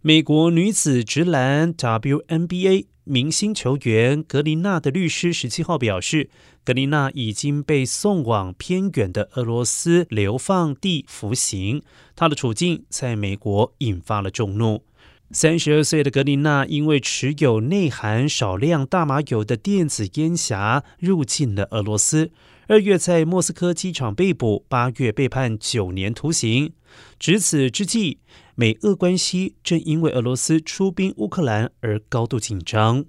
美国女子直男 WNBA 明星球员格林娜的律师十七号表示，格林娜已经被送往偏远的俄罗斯流放地服刑，她的处境在美国引发了众怒。三十二岁的格林纳因为持有内含少量大麻油的电子烟匣入境了俄罗斯，二月在莫斯科机场被捕，八月被判九年徒刑。值此之际，美俄关系正因为俄罗斯出兵乌克兰而高度紧张。